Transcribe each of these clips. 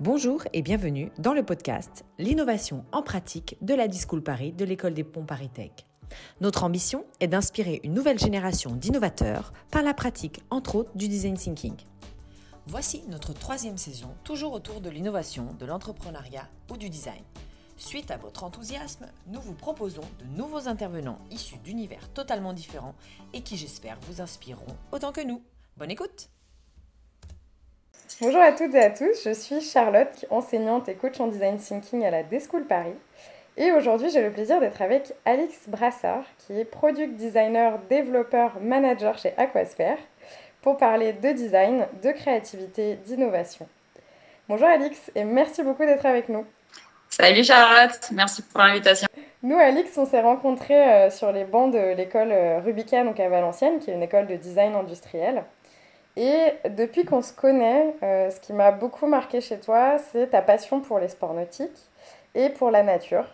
Bonjour et bienvenue dans le podcast L'innovation en pratique de la Discool Paris de l'école des ponts Paris Tech. Notre ambition est d'inspirer une nouvelle génération d'innovateurs par la pratique, entre autres, du design thinking. Voici notre troisième saison, toujours autour de l'innovation, de l'entrepreneuriat ou du design. Suite à votre enthousiasme, nous vous proposons de nouveaux intervenants issus d'univers totalement différents et qui, j'espère, vous inspireront autant que nous. Bonne écoute Bonjour à toutes et à tous, je suis Charlotte, enseignante et coach en design thinking à la Deschool Paris. Et aujourd'hui, j'ai le plaisir d'être avec Alix Brassard, qui est product designer, développeur, manager chez Aquasphere, pour parler de design, de créativité, d'innovation. Bonjour Alix et merci beaucoup d'être avec nous. Salut Charlotte, merci pour l'invitation. Nous, Alix, on s'est rencontrés euh, sur les bancs de l'école euh, Rubica, donc à Valenciennes, qui est une école de design industriel. Et depuis qu'on se connaît, euh, ce qui m'a beaucoup marqué chez toi, c'est ta passion pour les sports nautiques et pour la nature.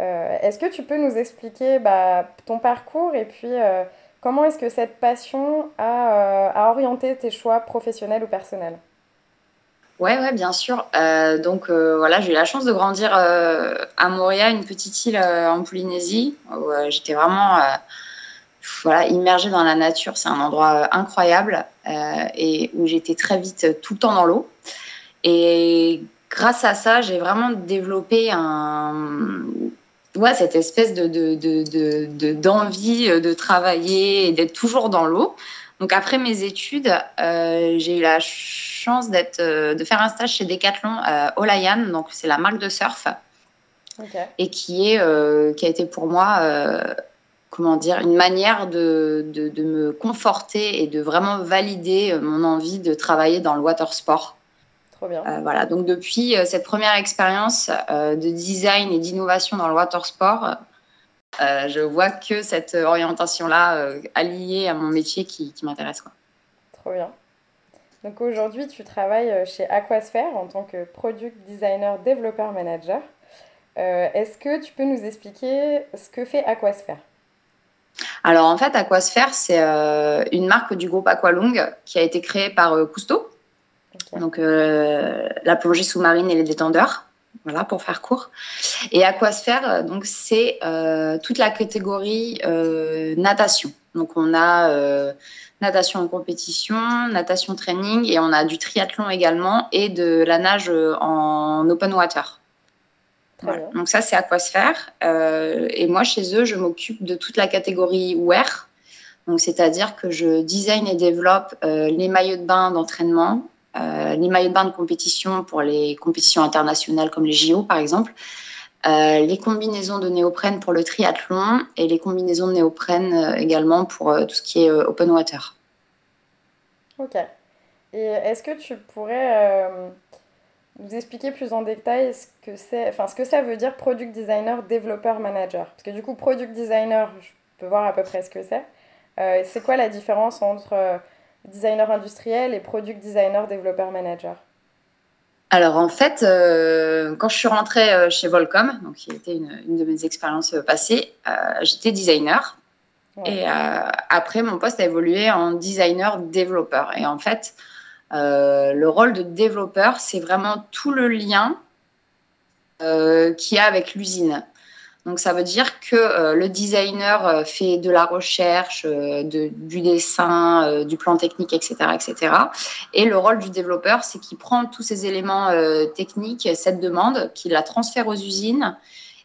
Euh, est-ce que tu peux nous expliquer bah, ton parcours et puis euh, comment est-ce que cette passion a, a, orienté tes choix professionnels ou personnels? Ouais, ouais, bien sûr. donc voilà, j'ai eu la chance de grandir à Moria, une petite île en Polynésie, où j'étais vraiment voilà, immergée dans la nature. C'est un endroit incroyable euh, et où j'étais très vite tout le temps dans l'eau. Et grâce à ça, j'ai vraiment développé un, ouais, cette espèce de, de, de, d'envie de, travailler et d'être toujours dans l'eau. Donc après mes études, euh, j'ai eu la chance d'être, euh, de faire un stage chez Decathlon euh, Olayan, donc c'est la marque de surf, okay. et qui est, euh, qui a été pour moi comment dire, une manière de, de, de, me conforter et de vraiment valider euh, mon envie de travailler dans le water sport. Trop bien. Euh, voilà, donc depuis euh, cette première expérience euh, de design et d'innovation dans le water sport, je vois que cette orientation-là alliée à mon métier qui, qui m'intéresse. Trop bien. Donc aujourd'hui, tu travailles chez Aquasphere en tant que product designer, développeur manager. Est-ce que tu peux nous expliquer ce que fait Aquasphere alors en fait, Aquasphere, c'est euh, une marque du groupe Aqualung qui a été créée par euh, Cousteau, okay. donc euh, la plongée sous-marine et les détendeurs, voilà pour faire court. Et Aquasphere, donc c'est toute la catégorie natation. Donc on a natation en compétition, natation training et on a du triathlon également et de la nage en open water. Voilà. Donc ça, c'est Aquasphère. Euh, et moi, chez eux, je m'occupe de toute la catégorie wear. Donc, c'est-à-dire que je design et développe euh, les maillots de bain d'entraînement, euh, les maillots de bain de compétition pour les compétitions internationales comme les JO, par exemple, les combinaisons de néoprène pour le triathlon et les combinaisons de néoprène également pour tout ce qui est open water. Ok. Et est-ce que tu pourrais vous expliquer plus en détail ce que c'est, enfin ce que ça veut dire product designer, développeur, manager. Parce que du coup, product designer, je peux voir à peu près ce que c'est. Euh, c'est quoi la différence entre euh, designer industriel et product designer, développeur, manager? Alors en fait, euh, quand je suis rentrée chez Volcom, donc qui était une, une de mes expériences passées, j'étais designer. Ouais. Et après, mon poste a évolué en designer développeur. Et en fait, le rôle de développeur, c'est vraiment tout le lien euh, qu'il y a avec l'usine. Donc ça veut dire que euh, le designer fait de la recherche, du dessin, du plan technique, etc., etc. Et le rôle du développeur, c'est qu'il prend tous ces éléments techniques, cette demande, qu'il la transfère aux usines,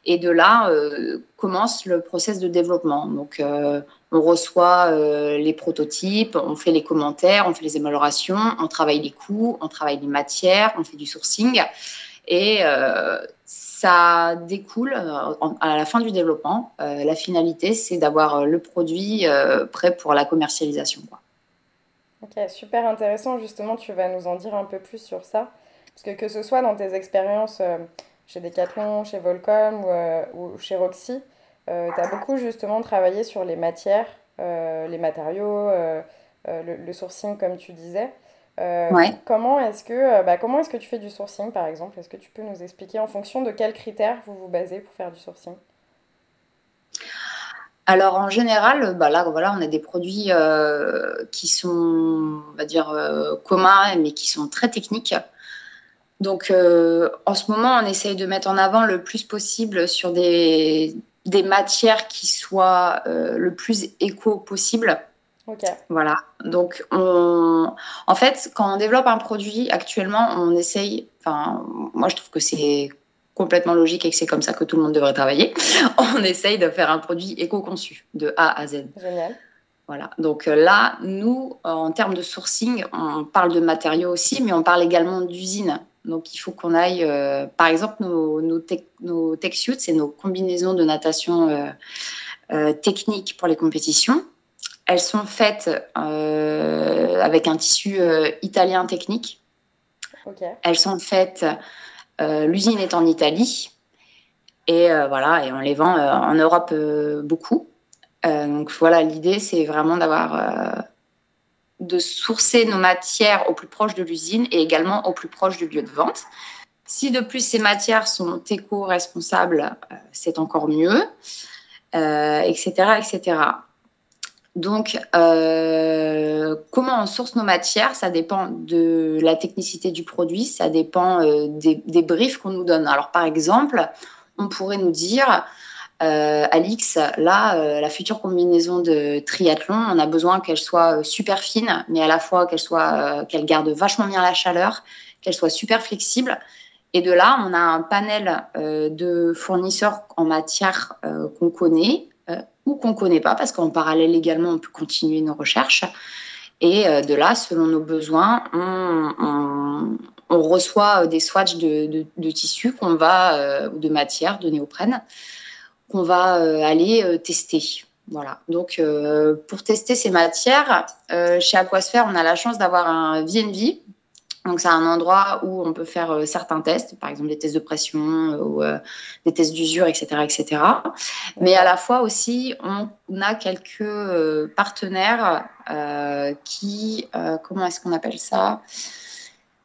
et de là commence le process de développement. Donc on reçoit euh, les prototypes, on fait les commentaires, on fait les améliorations, on travaille les coûts, on travaille les matières, on fait du sourcing. Et euh, ça découle euh, à la fin du développement. Euh, la finalité, c'est d'avoir le produit euh, prêt pour la commercialisation. Ok, super intéressant. Justement, tu vas nous en dire un peu plus sur ça. Parce que que ce soit dans tes expériences chez Decathlon, chez Volcom ou, ou chez Roxy, euh, tu as beaucoup justement travaillé sur les matières, euh, les matériaux, euh, le, le, sourcing comme tu disais. Ouais. Comment est-ce que, bah, comment est-ce que tu fais du sourcing par exemple? Est-ce que tu peux nous expliquer en fonction de quels critères vous vous basez pour faire du sourcing? Alors en général, bah là, voilà, on a des produits euh, qui sont, on va dire, euh, communs, mais qui sont très techniques. Donc, en ce moment, on essaye de mettre en avant le plus possible sur des, des matières qui soient le plus éco possible. Voilà. Donc, on... en fait, quand on développe un produit, actuellement, on essaye. Enfin, moi, je trouve que c'est complètement logique et que c'est comme ça que tout le monde devrait travailler. on essaye de faire un produit éco-conçu de A à Z. Génial. Voilà. Donc euh, là, nous, en termes de sourcing, on parle de matériaux aussi, mais on parle également d'usines. Donc il faut qu'on aille, euh, par exemple, nos, nos, nos tech suits, c'est nos combinaisons de natation euh, techniques pour les compétitions. Elles sont faites avec un tissu italien technique. Elles sont faites, l'usine est en Italie. Et voilà, et on les vend en Europe beaucoup. Euh, donc voilà, l'idée, c'est vraiment d'avoir euh, de sourcer nos matières au plus proche de l'usine et également au plus proche du lieu de vente. Si de plus ces matières sont éco-responsables, euh, c'est encore mieux, etc., etc. Donc, comment on source nos matières Ça dépend de la technicité du produit, ça dépend des, briefs qu'on nous donne. Alors, par exemple, on pourrait nous dire euh, Alix, là, euh, la future combinaison de triathlon, on a besoin qu'elle soit euh, super fine, mais à la fois qu'elle soit, qu'elle garde vachement bien la chaleur, qu'elle soit super flexible. Et de là, on a un panel de fournisseurs en matière qu'on connaît ou qu'on connaît pas, parce qu'en parallèle également, on peut continuer nos recherches. Et de là, selon nos besoins, on, reçoit des swatchs de, de, tissus qu'on va, ou de matière, de néoprène, qu'on va euh, aller euh, tester. Voilà. Donc, euh, pour tester ces matières, chez Aquasphere, on a la chance d'avoir un VNV. Donc, c'est un endroit où on peut faire certains tests, par exemple des tests de pression ou des tests d'usure, etc., etc. Mais à la fois aussi, on, a quelques partenaires qui, comment est-ce qu'on appelle ça?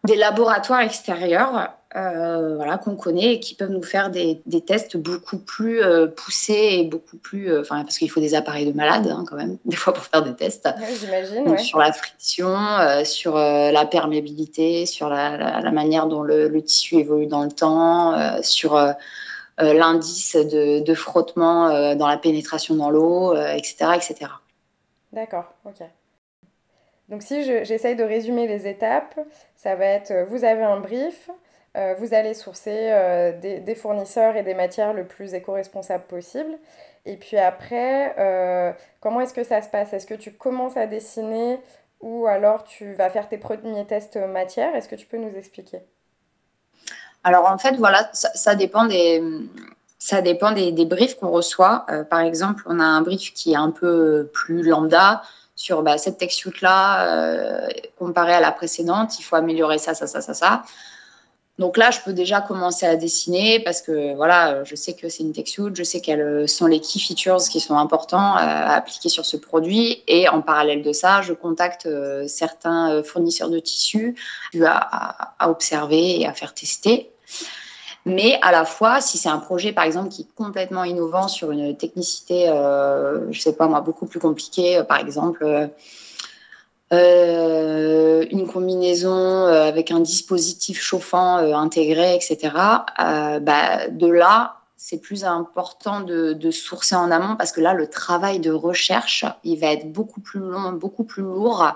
Des laboratoires extérieurs euh, voilà, qu'on connaît et qui peuvent nous faire des, tests beaucoup plus euh, poussés et beaucoup plus. Euh, parce qu'il faut des appareils de malade hein, quand même, des fois pour faire des tests. J'imagine. Sur la friction, sur la perméabilité, sur la, manière dont le, tissu évolue dans le temps, sur l'indice de, de, frottement dans la pénétration dans l'eau, etc., etc. D'accord, ok. Donc si j'essaye de résumer les étapes, ça va être vous avez un brief, euh, vous allez sourcer euh, des, fournisseurs et des matières le plus éco-responsables possible. Et puis après, euh, comment est-ce que ça se passe? Est-ce que tu commences à dessiner ou alors tu vas faire tes premiers tests matière Est-ce que tu peux nous expliquer? Alors en fait, voilà, ça, dépend des, ça dépend des, briefs qu'on reçoit. par exemple, on a un brief qui est un peu plus lambda sur bah, cette texture-là, comparée à la précédente, il faut améliorer ça, ça, ça, ça, ça. Donc là, je peux déjà commencer à dessiner parce que voilà, je sais que c'est une texture, je sais quels sont les key features qui sont importants à appliquer sur ce produit. Et en parallèle de ça, je contacte euh, certains euh, fournisseurs de tissus à, à, observer et à faire tester. Mais à la fois, si c'est un projet, par exemple, qui est complètement innovant sur une technicité, euh, je sais pas moi, beaucoup plus compliquée, par exemple, euh, une combinaison euh, avec un dispositif chauffant euh, intégré, etc. Bah, de là, c'est plus important de, de, sourcer en amont parce que là, le travail de recherche, il va être beaucoup plus long, beaucoup plus lourd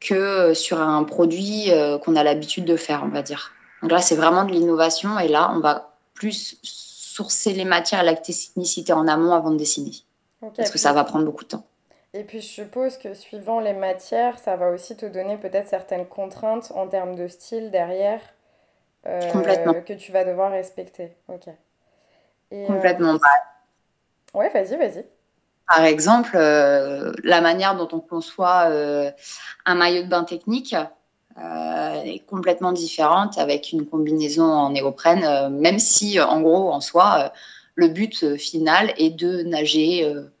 que sur un produit qu'on a l'habitude de faire, on va dire. Donc là, c'est vraiment de l'innovation et là, on va plus sourcer les matières et la technicité en amont avant de dessiner. parce que ça va prendre beaucoup de temps. Et puis je suppose que suivant les matières, ça va aussi te donner peut-être certaines contraintes en termes de style derrière euh, que tu vas devoir respecter. Ok. Euh, Complètement. Ouais, vas-y, vas-y. Par exemple, euh, la manière dont on conçoit un maillot de bain technique est complètement différente avec une combinaison en néoprène, même si en gros, en soi, le but final est de nager euh,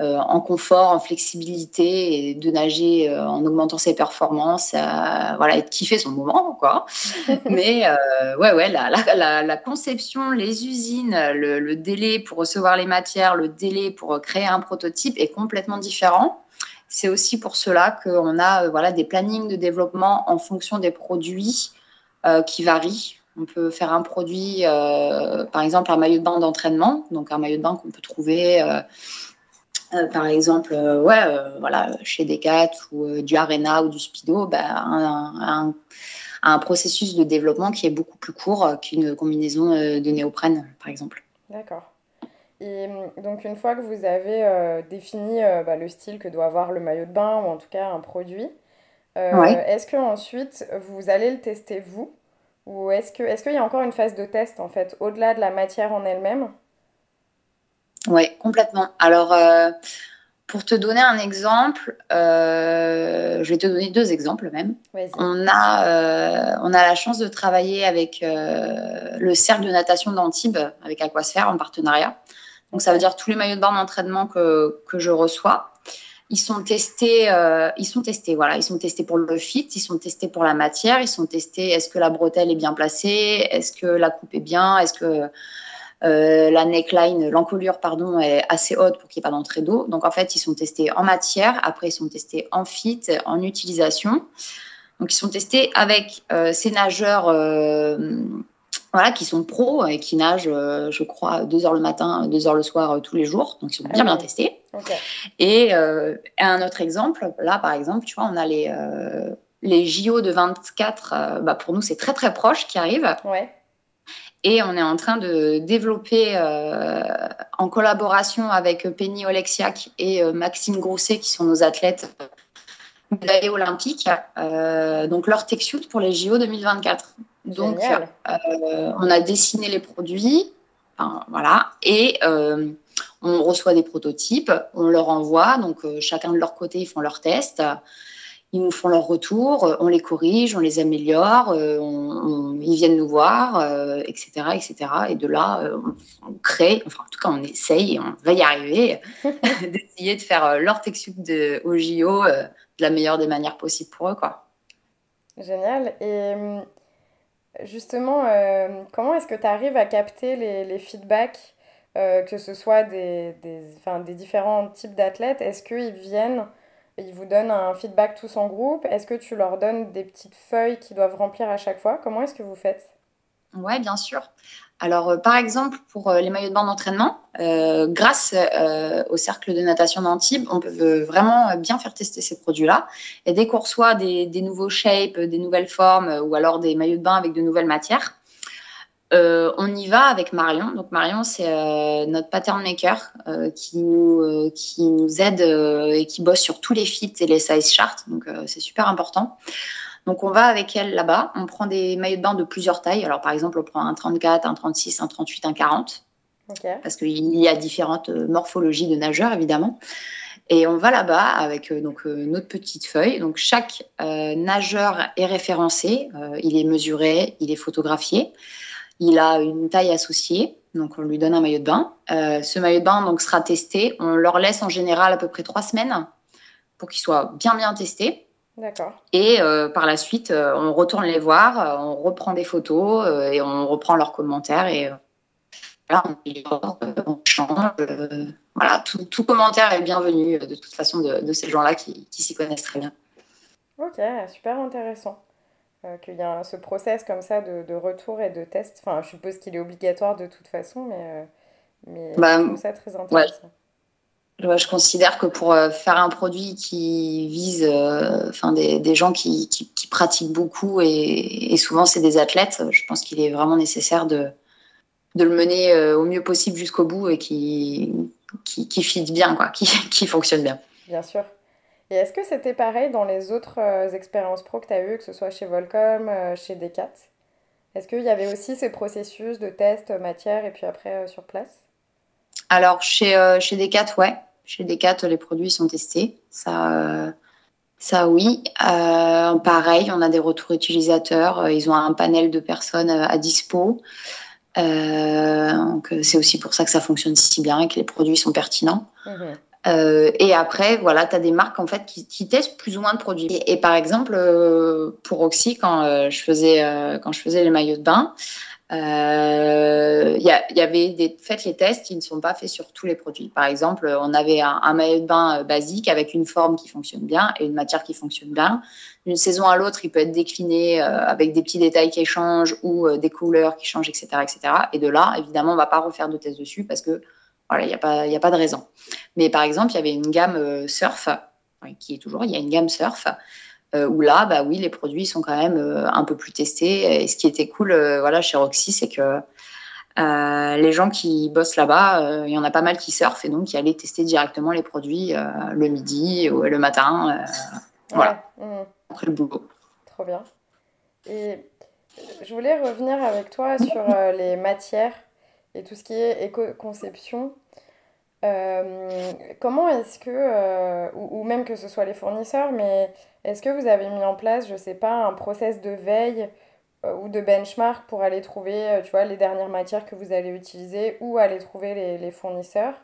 en confort, en flexibilité et de nager euh, en augmentant ses performances, voilà, et de kiffer son moment, quoi. Mais euh, ouais, ouais, la, la, la, conception, les usines, le, délai pour recevoir les matières, le délai pour créer un prototype est complètement différent. C'est aussi pour cela qu'on a voilà, des plannings de développement en fonction des produits qui varient. On peut faire un produit, par exemple un maillot de bain d'entraînement, donc un maillot de bain qu'on peut trouver par exemple, ouais, voilà, chez Decat ou du Arena ou du Speedo, ben, un, un, processus de développement qui est beaucoup plus court qu'une combinaison de néoprène, par exemple. D'accord. Et hum, donc, une fois que vous avez euh, défini euh, bah, le style que doit avoir le maillot de bain, ou en tout cas un produit, euh, est-ce que ensuite vous allez le tester vous? Ou est-ce qu'il est qu'il y a encore une phase de test, en fait, au-delà de la matière en elle-même? Oui, complètement. Alors, pour te donner un exemple, je vais te donner deux exemples même. On a, on a la chance de travailler avec le cercle de natation d'Antibes, avec Aquasphère en partenariat. Donc, ça veut dire tous les maillots de bain d'entraînement que, que je reçois. Ils sont testés, euh, ils sont testés, voilà, ils sont testés pour le fit, ils sont testés pour la matière, ils sont testés. Est-ce que la bretelle est bien placée Est-ce que la coupe est bien Est-ce que euh, la neckline, l'encolure, pardon, est assez haute pour qu'il n'y ait pas d'entrée d'eau. Donc en fait, ils sont testés en matière. Après, ils sont testés en fit, en utilisation. Donc ils sont testés avec euh, ces nageurs voilà, qui sont pros et qui nagent, euh, je crois, deux heures le matin, deux heures le soir, euh, tous les jours. Donc, ils sont bien, ah bien testés. Et euh, un autre exemple, là, par exemple, tu vois, on a les, les JO de 24, bah, pour nous, c'est très, très proche qui arrivent. Ouais. Et on est en train de développer, en collaboration avec Penny Oleksiak et Maxime Grousset, qui sont nos athlètes médaillés olympiques, donc leur tech suit pour les JO 2024. Donc, euh, on a dessiné les produits, voilà, et euh, on reçoit des prototypes, on leur envoie, donc euh, chacun de leur côté, ils font leurs tests, ils nous font leur retour, on les corrige, on les améliore, ils viennent nous voir, etc., etc. Et de là, on, crée, enfin en tout cas on essaye, on va y arriver, d'essayer de faire leur texte de, au JO de la meilleure des manières possibles pour eux. Quoi. Génial. Et Justement, euh, comment est-ce que tu arrives à capter les, feedbacks, euh, que ce soit des, des, des différents types d'athlètes? Est-ce qu'ils viennent, ils vous donnent un feedback tous en groupe Est-ce que tu leur donnes des petites feuilles qu'ils doivent remplir à chaque fois? Comment est-ce que vous faites? Oui, bien sûr. Alors, euh, par exemple, pour euh, les maillots de bain d'entraînement, euh, grâce au cercle de natation d'Antibes, on peut vraiment bien faire tester ces produits-là. Et dès qu'on reçoit des, nouveaux shapes, des nouvelles formes ou alors des maillots de bain avec de nouvelles matières, on y va avec Marion. Donc Marion, c'est notre pattern maker qui, nous, qui nous aide et qui bosse sur tous les fits et les size charts. Donc c'est super important. Donc on va avec elle là-bas, on prend des maillots de bain de plusieurs tailles. Alors par exemple, on prend un 34, un 36, un 38, un 40. Parce qu'il y a différentes euh, morphologies de nageurs, évidemment. Et on va là-bas avec euh, donc euh, notre petite feuille. Donc chaque nageur est référencé, il est mesuré, il est photographié, il a une taille associée. Donc on lui donne un maillot de bain. ce maillot de bain donc sera testé. On leur laisse en général à peu près trois semaines pour qu'il soit bien bien testé. D'accord. Et euh, par la suite, euh, on retourne les voir, euh, on reprend des photos et on reprend leurs commentaires et voilà, on, change. voilà, tout, commentaire est bienvenu de toute façon de, ces gens-là qui, s'y connaissent très bien. Ok, super intéressant. Qu'il y a ce process comme ça de, retour et de test. Enfin, je suppose qu'il est obligatoire de toute façon, mais, mais bah, ça très intéressant je considère que pour euh, faire un produit qui vise euh, enfin, des, des, gens qui, qui, pratiquent beaucoup et, souvent c'est des athlètes, je pense qu'il est vraiment nécessaire de, de le mener euh, au mieux possible jusqu'au bout et qui, qui, qui fit bien, quoi, qui, qui fonctionne bien. Bien sûr. Et est-ce que c'était pareil dans les autres expériences pro que tu as eues, que ce soit chez Volcom, chez Decat? Est-ce qu'il y avait aussi ces processus de test matière et puis après sur place? Alors, chez, chez Decat, ouais. Chez Decat, les produits sont testés. Ça, ça oui. Euh, pareil, on a des retours utilisateurs. Ils ont un panel de personnes à dispo. Euh, c'est aussi pour ça que ça fonctionne si bien et que les produits sont pertinents. Mhm. Euh, et après, voilà, tu as des marques en fait qui, testent plus ou moins de produits. Et, par exemple, pour Oxy, quand, je faisais, quand je faisais les maillots de bain, Euh, il y, avait des les tests qui ne sont pas faits sur tous les produits. Par exemple, on avait un, maillot de bain basique avec une forme qui fonctionne bien et une matière qui fonctionne bien. D'une saison à l'autre, il peut être décliné euh, avec des petits détails qui changent ou euh, des couleurs qui changent, etc., etc. Et de là, évidemment, on va pas refaire de tests dessus parce que voilà, il n'y a pas, il a pas de raison. Mais par exemple, il y avait une gamme surf qui est toujours, il y a une gamme surf euh, où là, bah oui, les produits sont quand même euh, un peu plus testés. Et ce qui était cool, euh, voilà, chez Roxy, c'est que les gens qui bossent là-bas, il y en a pas mal qui surfent et donc qui allaient tester directement les produits le midi ou le matin. voilà. Mmh. Après le boulot. Trop bien. Et je voulais revenir avec toi sur les matières et tout ce qui est éco-conception. Euh, comment est-ce que, euh, ou, même que ce soit les fournisseurs, mais est-ce que vous avez mis en place, je sais pas, un process de veille euh, ou de benchmark pour aller trouver, tu vois, les dernières matières que vous allez utiliser ou aller trouver les, les fournisseurs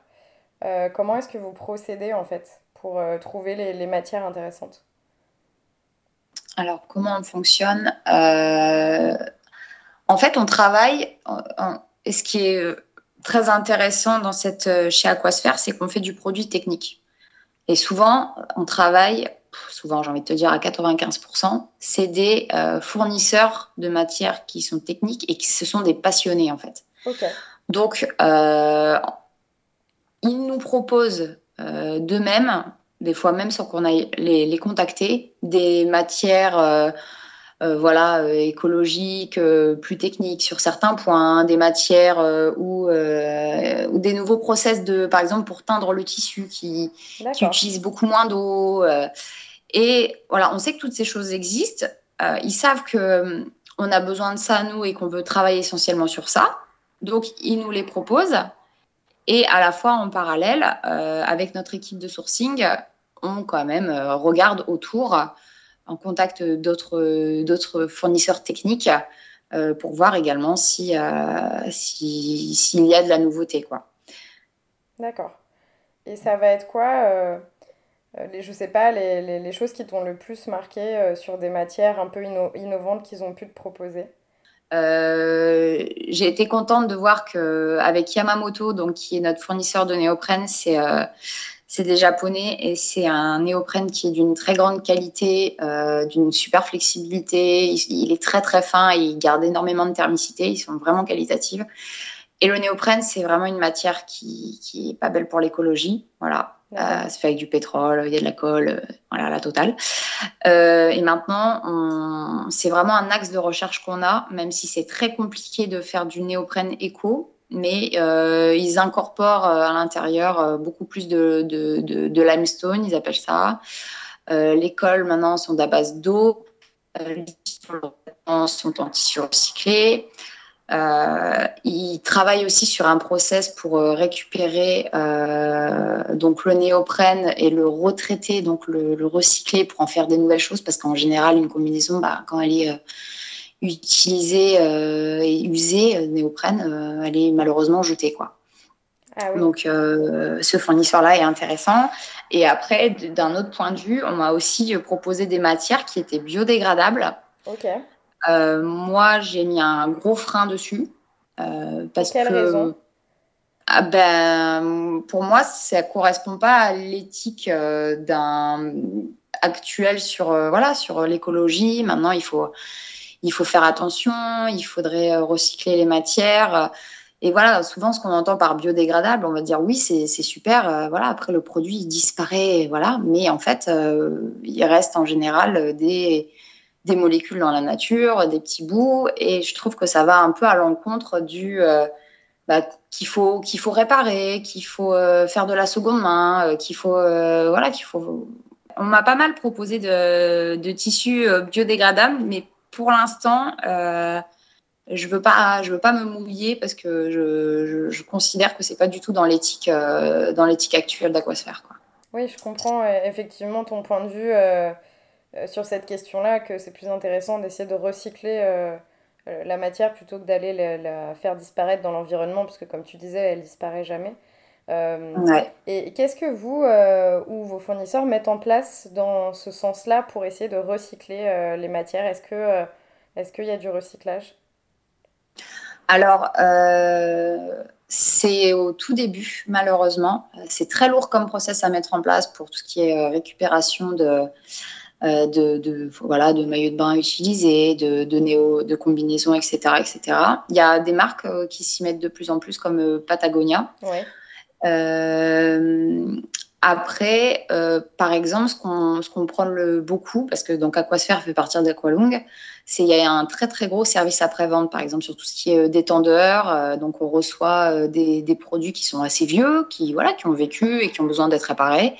Comment est-ce que vous procédez en fait pour trouver les, les, matières intéressantes? Alors, comment on fonctionne? En fait, on travaille, et ce qui est très intéressant dans cette, euh, chez Aquasphère, c'est qu'on fait du produit technique. Et souvent, on travaille, souvent j'ai envie de te dire à 95%, c'est des euh, fournisseurs de matières qui sont techniques et qui ce sont des passionnés en fait. Donc, euh, ils nous proposent euh, d'eux-mêmes, des fois même sans qu'on aille les, les contacter, des matières euh, voilà, euh, écologiques, euh, plus techniques sur certains points, des matières ou, ou des nouveaux process de, par exemple, pour teindre le tissu qui, qui utilisent beaucoup moins d'eau. et voilà, on sait que toutes ces choses existent. ils savent que on a besoin de ça nous et qu'on veut travailler essentiellement sur ça. Donc ils nous les proposent. Et à la fois en parallèle, avec notre équipe de sourcing, on quand même regarde autour en contact d'autres fournisseurs techniques euh, pour voir également si euh, s'il y a de la nouveauté quoi. D'accord. Et ça va être quoi euh, les, je sais pas les, les, les choses qui t'ont le plus marqué sur des matières un peu innovantes qu'ils ont pu te proposer? J'ai été contente de voir que avec Yamamoto, donc qui est notre fournisseur de néoprène, c'est c'est des japonais et c'est un néoprène qui est d'une très grande qualité, euh, d'une super flexibilité. Il, est très très fin et il garde énormément de thermicité. Ils sont vraiment qualitatifs. Et le néoprène, c'est vraiment une matière qui, qui est pas belle pour l'écologie. Voilà. Euh, c'est fait avec du pétrole, il y a de la colle, euh, voilà, la totale. Euh, et maintenant, c'est vraiment un axe de recherche qu'on a, même si c'est très compliqué de faire du néoprène éco mais euh, ils incorporent euh, à l'intérieur euh, beaucoup plus de, de, de, limestone, ils appellent ça. les cols maintenant sont à base d'eau, les sont en tissu recyclé. Ils travaillent aussi sur un process pour récupérer donc le néoprène et le retraiter, donc le, le, recycler pour en faire des nouvelles choses, parce qu'en général, une combinaison, bah, quand elle est utilisée euh, et usée, euh, néoprène, euh, elle est malheureusement jetée. Quoi. Ah Donc, ce fournisseur-là est intéressant. Et après, d'un autre point de vue, on m'a aussi proposé des matières qui étaient biodégradables. Ok. moi, j'ai mis un gros frein dessus. parce quelle raison? Ah ben, Pour moi, ça ne correspond pas à l'éthique d'un actuel sur voilà sur l'écologie. Maintenant, il faut il faut faire attention, il faudrait euh, recycler les matières. Et voilà, souvent, ce qu'on entend par biodégradable, on va dire oui, c'est super. Euh, voilà, après le produit il disparaît, voilà. Mais en fait, euh, il reste en général des, des molécules dans la nature, des petits bouts. Et je trouve que ça va un peu à l'encontre du bah, qu'il faut qu'il faut réparer, qu'il faut faire de la seconde main, qu'il faut voilà, qu'il faut. On m'a pas mal proposé de, de tissus biodégradables, mais pour l'instant, euh, je veux pas, je veux pas me mouiller parce que je, considère que c'est pas du tout dans l'éthique, euh, dans l'éthique actuelle d'Aquasphère. Oui, je comprends euh, effectivement ton point de vue sur cette question-là, que c'est plus intéressant d'essayer de recycler la matière plutôt que d'aller la, la, faire disparaître dans l'environnement, parce que comme tu disais, elle disparaît jamais. Ouais. Et qu'est-ce que vous ou vos fournisseurs mettent en place dans ce sens-là pour essayer de recycler les matières? Est-ce que est-ce qu'il y a du recyclage? Alors, c'est au tout début, malheureusement. C'est très lourd comme process à mettre en place pour tout ce qui est récupération de, euh, de, voilà, de maillots de bain utilisés, de, de, néo, de combinaisons, etc., etc. Il y a des marques euh, qui s'y mettent de plus en plus, comme euh, Patagonia. Après, par exemple, ce qu'on qu prend le beaucoup, parce que donc Aquasphere fait partie d'Aqualung, c'est il y a un très très gros service après-vente, par exemple sur tout ce qui est détendeur. donc on reçoit des, des, produits qui sont assez vieux, qui voilà, qui ont vécu et qui ont besoin d'être réparés.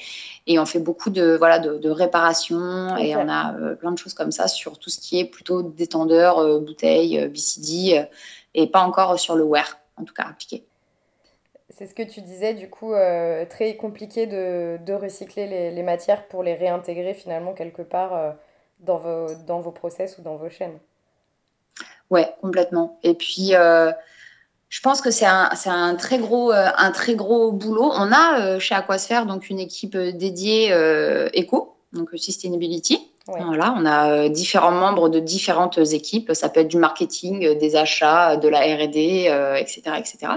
Et on fait beaucoup de, voilà, de, de réparations et on a euh, plein de choses comme ça sur tout ce qui est plutôt détendeur, euh, bouteille, euh, BCD et pas encore sur le wear, en tout cas appliqué. C'est ce que tu disais, du coup, très compliqué de, recycler les, matières pour les réintégrer finalement quelque part dans, vos, dans process ou dans vos chaînes. Ouais, complètement. Et puis, je pense que c'est un, très gros, euh, boulot. On a euh, chez Aquasphere donc une équipe euh, dédiée éco, donc sustainability. Voilà, on a différents membres de différentes équipes. Ça peut être du marketing, des achats, de la R&D, etc., etc.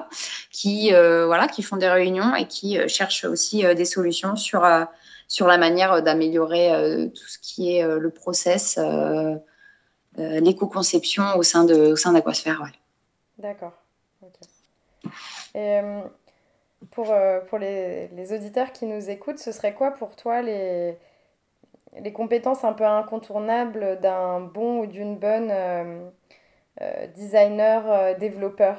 Qui voilà, qui font des réunions et qui cherchent aussi des solutions sur sur la manière d'améliorer tout ce qui est le process, l'éco-conception au sein de au sein d'Aquasphere. Ouais. D'accord. Et euh, pour, euh, pour les, les, auditeurs qui nous écoutent, ce serait quoi pour toi les, les compétences un peu incontournables d'un bon ou d'une bonne euh, designer, développeur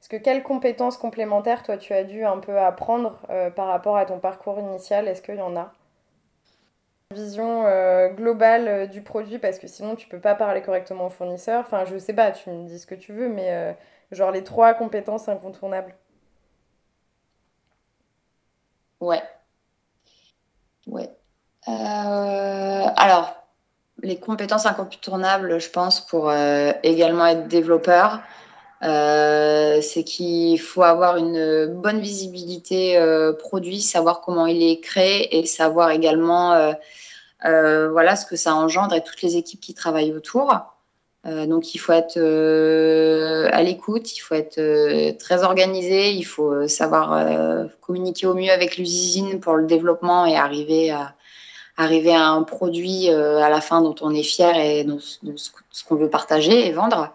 Est-ce que quelles compétences complémentaires, toi, tu as dû un peu apprendre par rapport à ton parcours initial? Est-ce qu'il y en a? Vision globale du produit parce que sinon tu peux pas parler correctement au fournisseur. Enfin, je sais pas, tu me dis ce que tu veux, mais Genre les trois compétences incontournables. Ouais. Ouais. Euh, alors, les compétences incontournables, je pense, pour euh, également être développeur, euh, c'est qu'il faut avoir une bonne visibilité produit, savoir comment il est créé et savoir également voilà ce que ça engendre et toutes les équipes qui travaillent autour. Donc il faut être à l'écoute, il faut être très organisé, il faut savoir communiquer au mieux avec l'usine pour le développement et arriver à, arriver à un produit à la fin dont on est fier et de ce qu'on veut partager et vendre.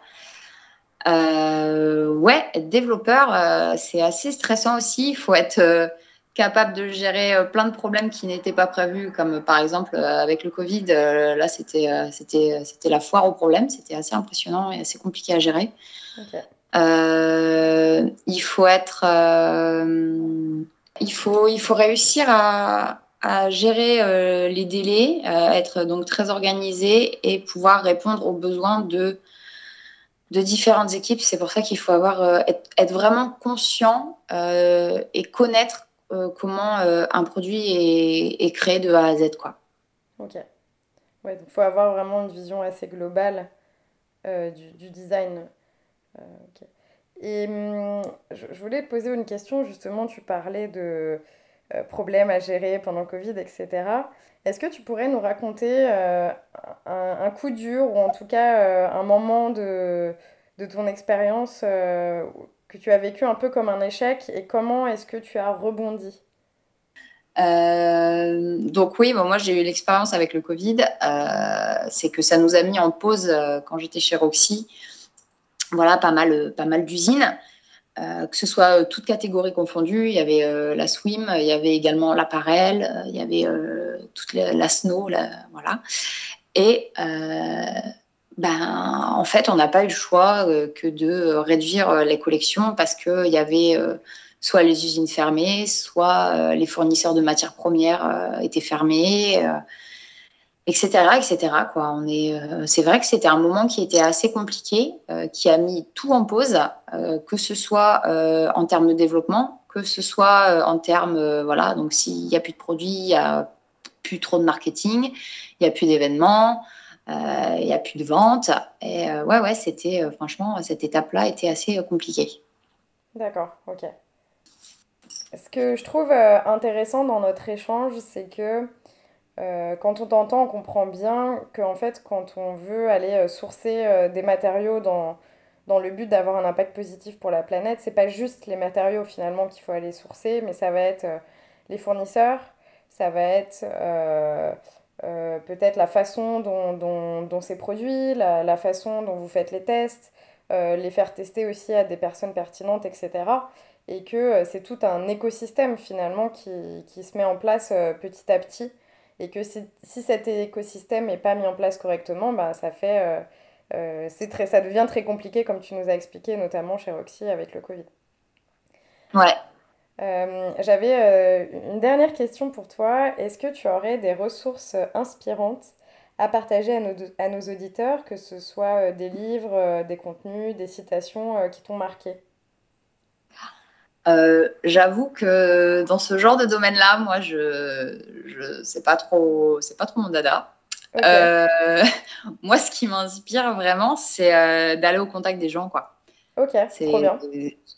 ouais, être développeur, c'est assez stressant aussi. Il faut être capable de gérer euh, plein de problèmes qui n'étaient pas prévus, comme euh, par exemple euh, avec le Covid. Là, c'était la foire aux problèmes. C'était assez impressionnant et assez compliqué à gérer. il faut être, il faut il faut réussir à, à gérer les délais, être donc très organisé et pouvoir répondre aux besoins de de différentes équipes. C'est pour ça qu'il faut avoir être, être, vraiment conscient et connaître euh, comment euh, un produit est, créé de A à Z. Quoi. Ok. Ouais, il faut avoir vraiment une vision assez globale euh, du, design. Et hum, je, voulais te poser une question, justement, tu parlais de problèmes à gérer pendant le Covid, etc. Est-ce que tu pourrais nous raconter un, un, coup dur ou en tout cas un moment de, de ton expérience que tu as vécu un peu comme un échec et comment est-ce que tu as rebondi? Euh, donc oui, bon, moi j'ai eu l'expérience avec le Covid, euh, c'est que ça nous a mis en pause euh, quand j'étais chez Roxy. Voilà, pas mal, pas mal d'usines, que ce soit toutes catégories confondues. Il y avait la swim, il y avait également l'appareil, il y avait toute la, snow, voilà. Et ben, en fait, on n'a pas eu le choix euh, que de réduire euh, les collections parce qu'il y avait euh, soit les usines fermées, soit les fournisseurs de matières premières étaient fermés, etc., etc. Quoi. On est, c'est vrai que c'était un moment qui était assez compliqué, qui a mis tout en pause, que ce soit en termes de développement, que ce soit en termes, voilà, donc s'il n'y a plus de produits, il n'y a plus trop de marketing, il n'y a plus d'événements. Euh, il n'y a plus de vente. Et euh, ouais, ouais, c'était euh, franchement, cette étape-là était assez compliquée. D'accord, ok. Ce que je trouve intéressant dans notre échange, c'est que quand on t'entend, on comprend bien qu'en fait, quand on veut aller sourcer des matériaux dans, dans le but d'avoir un impact positif pour la planète. C'est pas juste les matériaux finalement qu'il faut aller sourcer, mais ça va être les fournisseurs, ça va être peut-être la façon dont, dont, dont c'est produit, la, la, façon dont vous faites les tests, les faire tester aussi à des personnes pertinentes, etc et que euh, c'est tout un écosystème finalement qui, qui, se met en place euh, petit à petit et que si, si cet écosystème n'est pas mis en place correctement, bah, ça fait euh, c'est très ça devient très compliqué comme tu nous as expliqué notamment chez Roxy avec le Covid. Ouais. J'avais une dernière question pour toi. Est-ce que tu aurais des ressources inspirantes à partager à nos, à nos auditeurs, que ce soit des livres, des contenus, des citations qui t'ont marqué? Euh, j'avoue que dans ce genre de domaine-là, moi, je, je c'est pas trop, c'est pas trop mon dada. Euh, moi, ce qui m'inspire vraiment, c'est euh, d'aller au contact des gens, quoi. Ok, trop bien.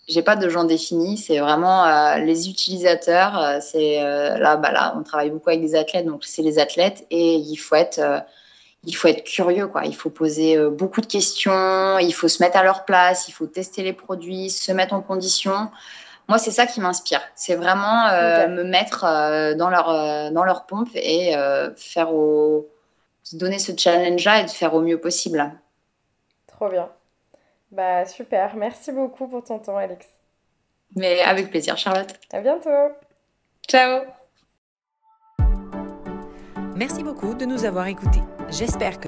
J'ai pas de gens définis, c'est vraiment les utilisateurs. c'est là, bah là, on travaille beaucoup avec des athlètes, donc c'est les athlètes et il faut être il faut être curieux, quoi. Il faut poser beaucoup de questions, il faut se mettre à leur place, il faut tester les produits, se mettre en condition moi, c'est ça qui m'inspire. C'est vraiment euh, me mettre euh, dans, leur, euh, dans leur pompe et faire au... se donner ce challenge-là et de faire au mieux possible. Trop bien. Bah, super. Merci beaucoup pour ton temps, Alex. Mais avec plaisir, Charlotte. À bientôt. Ciao. Merci beaucoup de nous avoir écoutés. J'espère que